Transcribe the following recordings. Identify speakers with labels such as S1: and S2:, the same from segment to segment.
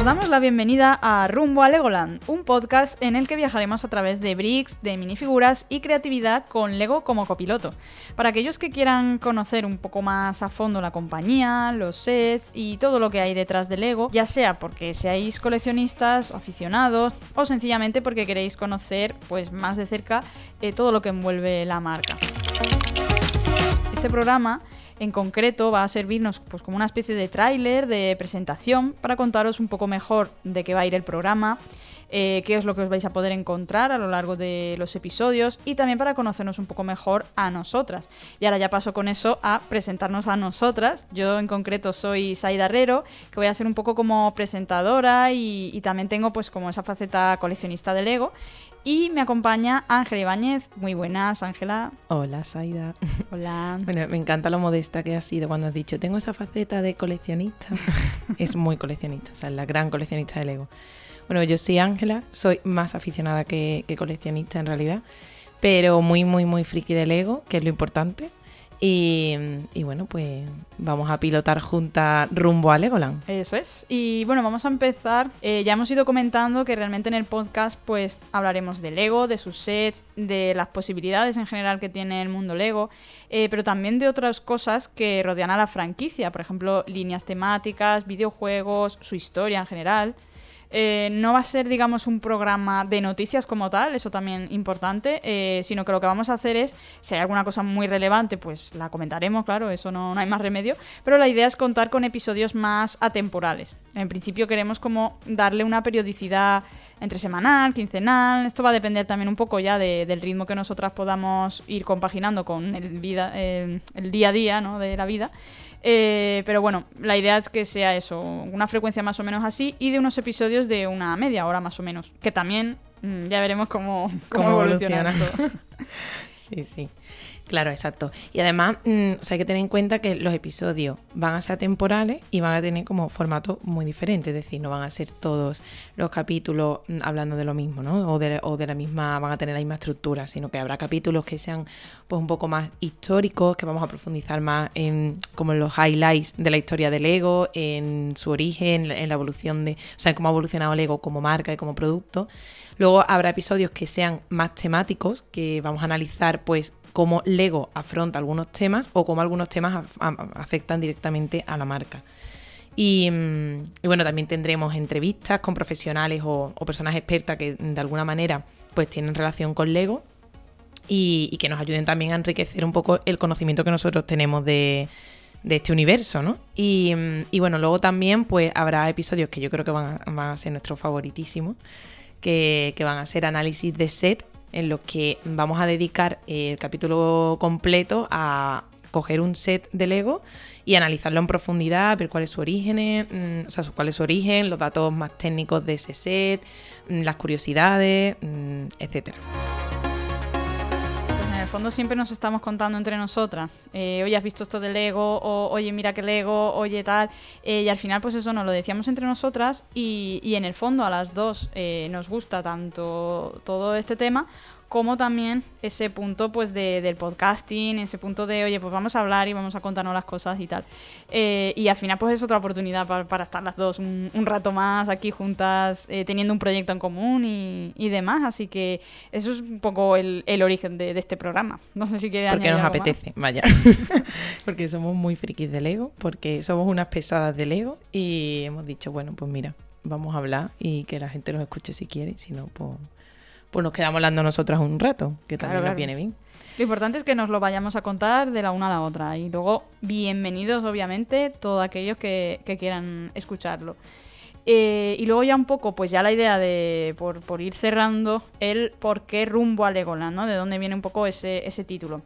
S1: Os damos la bienvenida a Rumbo a Legoland, un podcast en el que viajaremos a través de bricks, de minifiguras y creatividad con Lego como copiloto. Para aquellos que quieran conocer un poco más a fondo la compañía, los sets y todo lo que hay detrás de Lego, ya sea porque seáis coleccionistas o aficionados o sencillamente porque queréis conocer pues más de cerca eh, todo lo que envuelve la marca. Este programa en concreto va a servirnos pues, como una especie de tráiler, de presentación, para contaros un poco mejor de qué va a ir el programa, eh, qué es lo que os vais a poder encontrar a lo largo de los episodios y también para conocernos un poco mejor a nosotras. Y ahora ya paso con eso a presentarnos a nosotras. Yo en concreto soy Saida Herrero, que voy a ser un poco como presentadora y, y también tengo pues como esa faceta coleccionista de Lego. Y me acompaña Ángela Ibáñez. Muy buenas, Ángela.
S2: Hola, Saida.
S1: Hola.
S2: Bueno, me encanta lo modesta que has sido cuando has dicho, tengo esa faceta de coleccionista. es muy coleccionista, o sea, es la gran coleccionista de Lego. Bueno, yo soy Ángela, soy más aficionada que, coleccionista en realidad, pero muy, muy, muy friki de Lego, que es lo importante. Y, y, bueno, pues vamos a pilotar juntas rumbo a Legoland.
S1: Eso es. Y bueno, vamos a empezar. Eh, ya hemos ido comentando que realmente en el podcast pues hablaremos de Lego, de sus sets, de las posibilidades en general que tiene el mundo Lego, eh, pero también de otras cosas que rodean a la franquicia. Por ejemplo, líneas temáticas, videojuegos, su historia en general. Eh, no va a ser, digamos, un programa de noticias como tal, eso también importante, eh, sino que lo que vamos a hacer es, si hay alguna cosa muy relevante, pues la comentaremos, claro, eso no, no hay más remedio, pero la idea es contar con episodios más atemporales. En principio queremos como darle una periodicidad entre semanal, quincenal, esto va a depender también un poco ya de, del ritmo que nosotras podamos ir compaginando con el, vida, el, el día a día ¿no? de la vida. Eh, pero bueno, la idea es que sea eso, una frecuencia más o menos así y de unos episodios de una media hora más o menos, que también mmm, ya veremos cómo, cómo,
S2: ¿Cómo
S1: evoluciona
S2: evoluciona?
S1: todo.
S2: Sí, sí. Claro, exacto. Y además, mm, o sea, hay que tener en cuenta que los episodios van a ser temporales y van a tener como formato muy diferente, es decir, no van a ser todos los capítulos mm, hablando de lo mismo, ¿no? O de, la misma, van a tener la misma estructura, sino que habrá capítulos que sean pues un poco más históricos, que vamos a profundizar más en como en los highlights de la historia del Lego, en su origen, en la evolución de, o sea, cómo ha evolucionado Lego como marca y como producto. Luego habrá episodios que sean más temáticos, que vamos a analizar pues cómo Lego afronta algunos temas o cómo algunos temas af afectan directamente a la marca. Y, y, bueno, también tendremos entrevistas con profesionales o, personas expertas que de alguna manera pues tienen relación con Lego y, que nos ayuden también a enriquecer un poco el conocimiento que nosotros tenemos de, este universo, ¿no? Y, y, bueno, luego también pues habrá episodios que yo creo que van a, van a ser nuestros favoritísimos, que, que van a ser análisis de set en los que vamos a dedicar el capítulo completo a coger un set de Lego y analizarlo en profundidad, ver cuál es su origen, mmm, o sea, cuál es su origen, los datos más técnicos de ese set, mmm, las curiosidades, mmm, etcétera.
S1: Fondo siempre nos estamos contando entre nosotras. Eh, oye, has visto esto de Lego, o oye, mira que Lego, oye, tal. Eh, y al final, pues eso nos lo decíamos entre nosotras y, y en el fondo a las dos eh, nos gusta tanto todo este tema como también ese punto pues de, del podcasting, ese punto de, oye, pues vamos a hablar y vamos a contarnos las cosas y tal. Eh, y al final pues es otra oportunidad para, para estar las dos un, un, rato más aquí juntas, eh, teniendo un proyecto en común y, y, demás. Así que eso es un poco el, el origen de, de, este programa. No sé si quiere
S2: Porque nos
S1: algo
S2: apetece,
S1: más.
S2: vaya. porque somos muy frikis de Lego, porque somos unas pesadas de Lego y hemos dicho, bueno, pues mira, vamos a hablar y que la gente nos escuche si quiere, si no, pues pues nos quedamos hablando nosotras un rato, que también
S1: claro,
S2: nos viene bien.
S1: Lo importante es que nos lo vayamos a contar de la una a la otra. Y luego, bienvenidos, obviamente, todos aquellos que, que quieran escucharlo. Eh, y luego ya un poco, pues ya la idea de, por, por, ir cerrando, el por qué rumbo a Legoland, ¿no? De dónde viene un poco ese, ese título.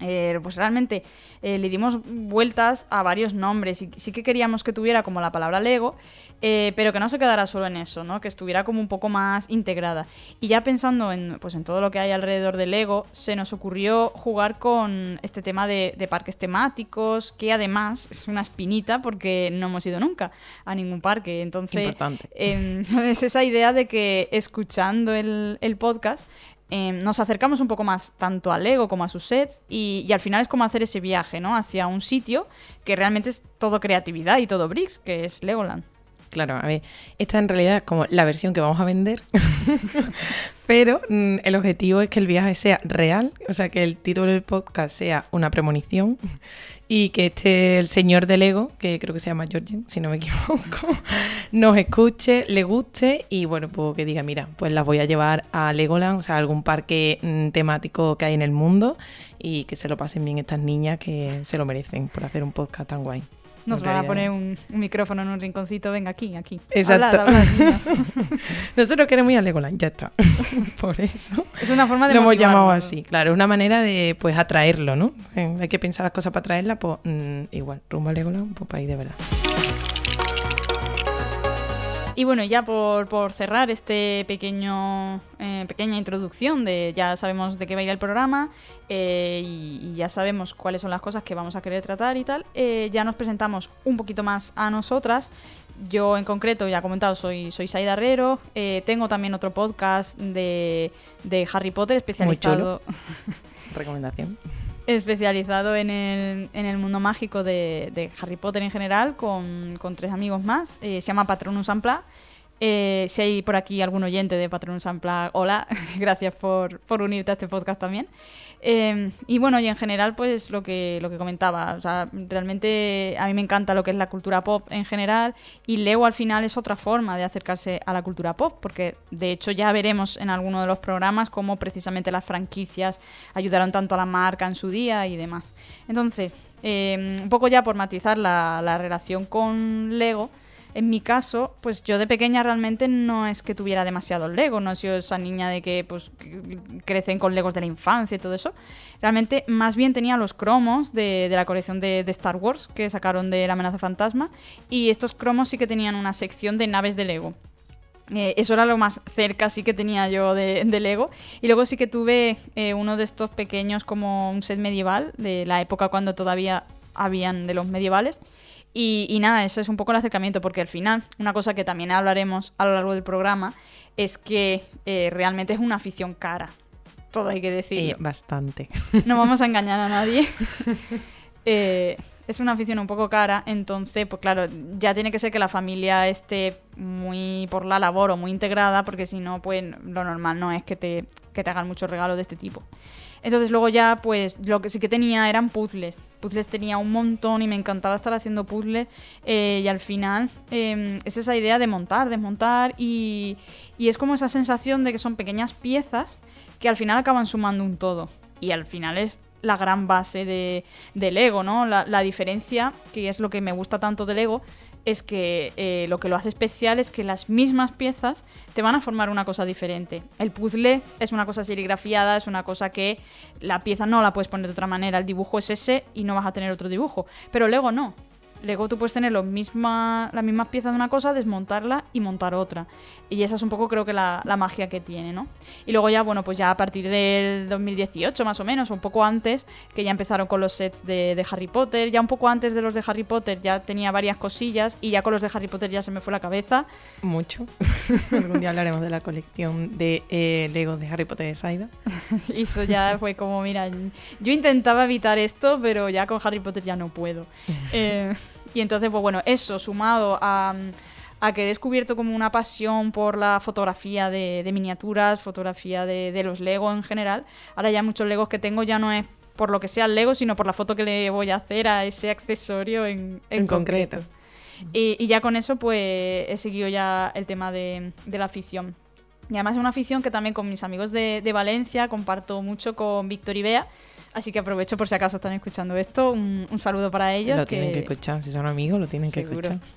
S1: Eh, pues realmente eh, le dimos vueltas a varios nombres y sí que queríamos que tuviera como la palabra Lego, eh, pero que no se quedara solo en eso, ¿no? Que estuviera como un poco más integrada. Y ya pensando en, pues, en todo lo que hay alrededor de Lego, se nos ocurrió jugar con este tema de, de parques temáticos, que además es una espinita porque no hemos ido nunca a ningún parque. Entonces, eh, es esa idea de que escuchando el, el podcast eh, nos acercamos un poco más tanto a Lego como a sus sets y, y, al final es como hacer ese viaje, ¿no? Hacia un sitio que realmente es todo creatividad y todo bricks, que es Legoland.
S2: Claro, a ver, esta en realidad es como la versión que vamos a vender, pero mm, el objetivo es que el viaje sea real, o sea, que el título del podcast sea una premonición y que este el señor del Lego, que creo que se llama Georgian, si no me equivoco, nos escuche, le guste y bueno, pues que diga, mira, pues las voy a llevar a Legoland, o sea, algún parque mm, temático que hay en el mundo y que se lo pasen bien estas niñas que se lo merecen por hacer un podcast tan guay.
S1: Nos van a poner un, micrófono en un rinconcito, venga aquí, aquí.
S2: Exacto. Nosotros queremos ir a Legoland, ya está. Por eso.
S1: Es una forma de
S2: Lo hemos llamado así, claro. Es una manera de pues atraerlo, ¿no? Eh, hay que pensar las cosas para atraerla, pues mm, igual, rumbo a Legoland, pues ir de verdad.
S1: Y bueno, ya por, cerrar este pequeño eh, pequeña introducción de ya sabemos de qué va a ir el programa eh, y, ya sabemos cuáles son las cosas que vamos a querer tratar y tal, eh, ya nos presentamos un poquito más a nosotras. Yo en concreto, ya he comentado, soy, soy Saida Herrero. tengo también otro podcast de, de Harry Potter especializado.
S2: Recomendación
S1: especializado en el, en el mundo mágico de, Harry Potter en general, con, tres amigos más. Eh, se llama Patronus Ampla. Eh, si hay por aquí algún oyente de Patronus Ampla, hola, gracias por, por unirte a este podcast también. Em, y bueno, y en general, pues lo que, lo que comentaba, o sea, realmente a mí me encanta lo que es la cultura pop en general y Lego al final es otra forma de acercarse a la cultura pop, porque de hecho ya veremos en alguno de los programas cómo precisamente las franquicias ayudaron tanto a la marca en su día y demás. Entonces, em, un poco ya por matizar la relación con Lego, en mi caso, pues yo de pequeña realmente no es que tuviera demasiado Lego, no he sido esa niña de que pues crecen con Legos de la infancia y todo eso. Realmente más bien tenía los cromos de, la colección de, Star Wars que sacaron de la amenaza fantasma y estos cromos sí que tenían una sección de naves de Lego. Eh, eso era lo más cerca sí que tenía yo de, Lego. Y luego sí que tuve eh, uno de estos pequeños como un set medieval de la época cuando todavía habían de los medievales. Y, nada, ese es un poco el acercamiento, porque al final, una cosa que también hablaremos a lo largo del programa, es que eh, realmente es una afición cara. Todo hay que decir.
S2: bastante.
S1: No vamos a engañar a nadie. Eh, es una afición un poco cara, entonces, pues claro, ya tiene que ser que la familia esté muy por la labor o muy integrada, porque si no, pues lo normal no es que te, que te hagan muchos regalos de este tipo. Entonces luego ya, pues lo que sí que tenía eran puzzles. Puzzles tenía un montón y me encantaba estar haciendo puzzles. Eh, y al final em, es esa idea de montar, desmontar y, y es como esa sensación de que son pequeñas piezas que al final acaban sumando un todo. Y al final es la gran base de, del ego, ¿no? La, la diferencia, que es lo que me gusta tanto del ego, es que eh, lo que lo hace especial es que las mismas piezas te van a formar una cosa diferente. El puzzle es una cosa serigrafiada, es una cosa que la pieza no la puedes poner de otra manera, el dibujo es ese y no vas a tener otro dibujo. Pero Lego no. Lego tú puedes tener misma, las mismas piezas de una cosa, desmontarla y montar otra. Y esa es un poco creo que la, magia que tiene, ¿no? Y luego ya, bueno, pues ya a partir del 2018 más o menos, un poco antes, que ya empezaron con los sets de, Harry Potter, ya un poco antes de los de Harry Potter ya tenía varias cosillas y ya con los de Harry Potter ya se me fue la cabeza.
S2: Mucho. Algún día hablaremos de la colección de eh, Lego de Harry Potter de Saida.
S1: y eso ya fue como, mira, yo intentaba evitar esto, pero ya con Harry Potter ya no puedo. Eh, y entonces, pues bueno, eso sumado a, que he descubierto como una pasión por la fotografía de, miniaturas, fotografía de, los Legos en general. Ahora ya muchos Legos que tengo ya no es por lo que sea el Lego, sino por la foto que le voy a hacer a ese accesorio en, concreto. Y, ya con eso, pues he seguido ya el tema de, la afición. Y además es una afición que también con mis amigos de, de Valencia comparto mucho con Víctor y Bea Así que aprovecho por si acaso están escuchando esto. Un, saludo para ellos.
S2: Lo tienen que escuchar, si son amigos, lo tienen que escuchar.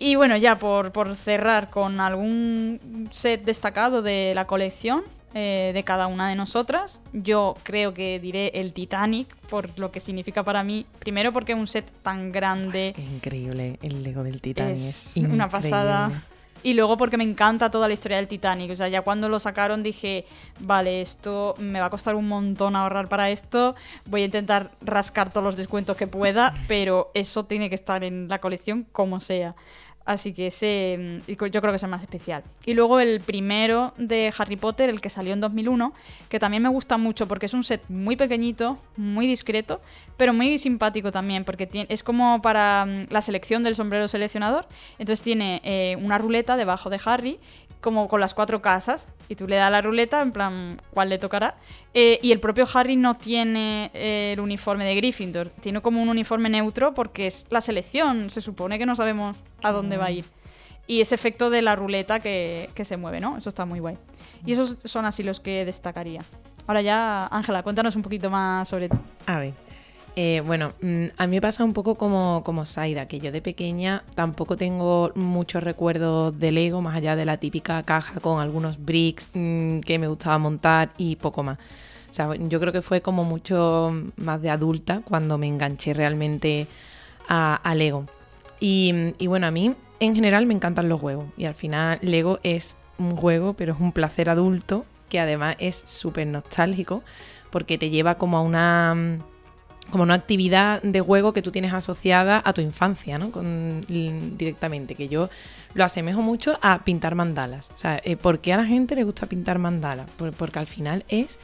S1: Y bueno, ya por, por, cerrar con algún set destacado de la colección eh, de cada una de nosotras, yo creo que diré el Titanic, por lo que significa para mí. Primero porque es un set tan grande.
S2: Es, increíble el Lego del Titanic.
S1: Es, una pasada. Y luego porque me encanta toda la historia del Titanic. O sea, ya cuando lo sacaron dije, vale, esto me va a costar un montón ahorrar para esto. Voy a intentar rascar todos los descuentos que pueda, pero eso tiene que estar en la colección como sea. Así que ese mm, yo creo que es el más especial. Y luego el primero de Harry Potter, el que salió en 2001, que también me gusta mucho porque es un set muy pequeñito, muy discreto, pero muy simpático también porque es como para mm, la selección del sombrero seleccionador. Entonces tiene eh, una ruleta debajo de Harry como con las cuatro casas y tú le das la ruleta en plan cuál le tocará eh, y el propio Harry no tiene eh, el uniforme de Gryffindor. Tiene como un uniforme neutro porque es la selección. Se supone que no sabemos a dónde va a ir. Y ese efecto de la ruleta que, que se mueve no eso está muy guay. Y esos son así los que destacaría. Ahora ya Ángela cuéntanos un poquito más sobre ti.
S2: A ver eh, bueno, mm, a mí me pasa un poco como, como Saida, que yo de pequeña tampoco tengo muchos recuerdos de Lego, más allá de la típica caja con algunos bricks mm, que me gustaba montar y poco más. O sea, yo creo que fue como mucho más de adulta cuando me enganché realmente a, Lego. Y, y, bueno, a mí en general me encantan los juegos. Y al final Lego es un juego, pero es un placer adulto que además es súper nostálgico porque te lleva como a una como una actividad de juego que tú tienes asociada a tu infancia, ¿no? Con, directamente, que yo lo asemejo mucho a pintar mandalas. O sea, eh, ¿por qué a la gente le gusta pintar mandalas? porque al final es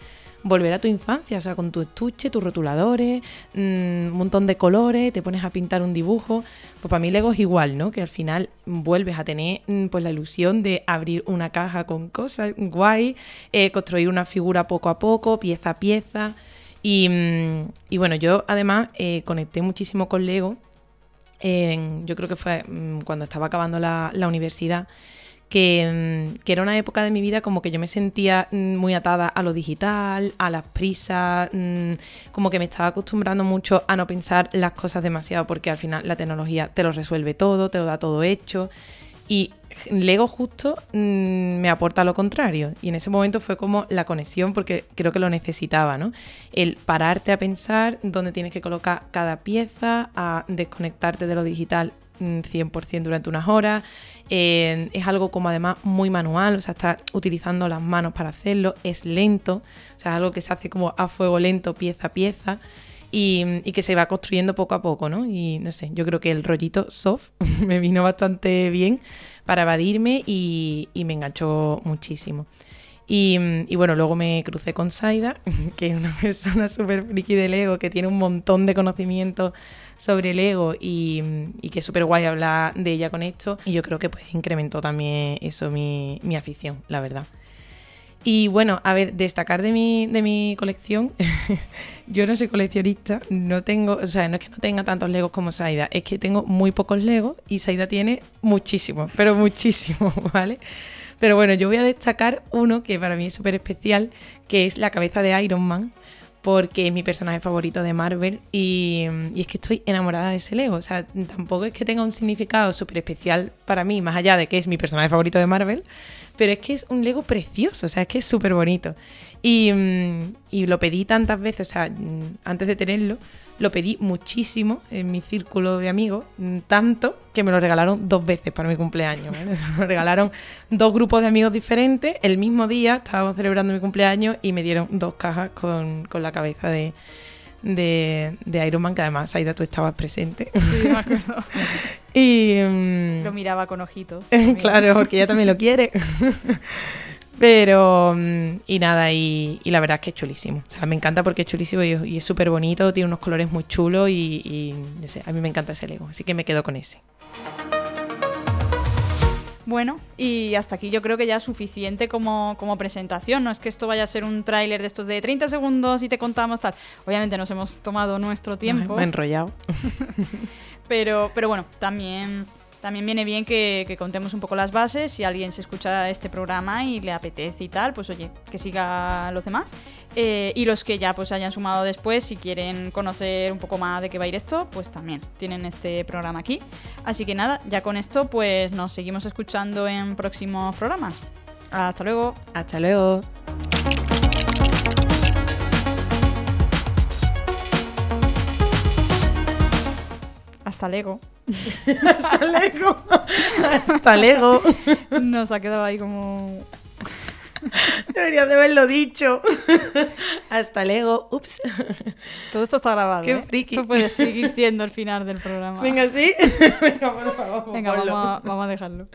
S2: volver a tu infancia, o sea, con tu estuche, tus rotuladores, mm, un montón de colores, te pones a pintar un dibujo. Pues para mí Lego es igual, ¿no? Que al final vuelves a tener mm, pues la ilusión de abrir una caja con cosas guay, eh, construir una figura poco a poco, pieza a pieza. Mm, y, bueno, yo además eh, conecté muchísimo con Lego. yo creo que fue mm, cuando estaba acabando la, universidad. Que, mm, que, era una época de mi vida como que yo me sentía muy atada a lo digital, a las prisas, como que me estaba acostumbrando mucho a no pensar las cosas demasiado porque al final la tecnología te lo resuelve todo, te lo da todo hecho. Y Lego justo mm, me aporta lo contrario. Y en ese momento fue como la conexión, porque creo que lo necesitaba, ¿no? El pararte a pensar dónde tienes que colocar cada pieza, a desconectarte de lo digital 100% mm, durante unas horas. es algo como además muy manual, o sea, estás utilizando las manos para hacerlo, es lento, o sea, es algo que se hace como a fuego lento, pieza a pieza. Y, y, que se va construyendo poco a poco, ¿no? Y no sé, yo creo que el rollito soft me vino bastante bien para evadirme y, me enganchó muchísimo. Y, bueno, luego me crucé con Saida, que es una persona súper friki del ego, que tiene un montón de conocimiento sobre el ego y, que es súper guay hablar de ella con esto. Y yo creo que pues incrementó también eso mi afición, la verdad. Y bueno, a ver, destacar de mi, de mi colección, yo no soy coleccionista, no tengo, o sea, no es que no tenga tantos Legos como Saida, es que tengo muy pocos Legos y Saida tiene muchísimos, pero muchísimos, ¿vale? Pero bueno, yo voy a destacar uno que para mí es súper especial, que es la cabeza de Iron Man, porque es mi personaje favorito de Marvel y, y, es que estoy enamorada de ese Lego. O sea, tampoco es que tenga un significado súper especial para mí, más allá de que es mi personaje favorito de Marvel, pero es que es un Lego precioso, o sea, es que es súper bonito. Y, mm, y, lo pedí tantas veces, o sea, mm, antes de tenerlo, lo pedí muchísimo en mi círculo de amigos, tanto que me lo regalaron dos veces para mi cumpleaños. me regalaron dos grupos de amigos diferentes. El mismo día estábamos celebrando mi cumpleaños y me dieron dos cajas con, con la cabeza de, de, de, Iron Man, que además, Aida, tú estabas presente.
S1: Sí, me acuerdo.
S2: y, mm,
S1: lo miraba con ojitos.
S2: claro, porque ella también lo quiere. Pero, mm, y nada, y, la verdad es que es chulísimo. O sea, me encanta porque es chulísimo y, es súper bonito, tiene unos colores muy chulos y, y, no sé, a mí me encanta ese Lego. Así que me quedo con ese.
S1: Bueno, y hasta aquí yo creo que ya es suficiente como, como presentación. No es que esto vaya a ser un tráiler de estos de 30 segundos y te contamos tal. Obviamente nos hemos tomado nuestro tiempo.
S2: Me he enrollado.
S1: pero, pero bueno, también también viene bien que, contemos un poco las bases. Si alguien se escucha este programa y le apetece y tal, pues oye, que siga los demás. Eh, y los que ya pues hayan sumado después, si quieren conocer un poco más de qué va a ir esto, pues también tienen este programa aquí. Así que nada, ya con esto pues nos seguimos escuchando en próximos programas. Hasta luego.
S2: Hasta luego.
S1: Hasta Lego.
S2: Hasta Lego. Hasta Lego.
S1: Nos ha quedado ahí como.
S2: Deberías de haberlo dicho. Hasta luego. Ups.
S1: Todo esto está grabado.
S2: Qué
S1: ¿eh?
S2: friki.
S1: Esto puede seguir siendo el final del programa.
S2: Venga, sí. Venga, por favor,
S1: Venga, vamos a, vamos a dejarlo.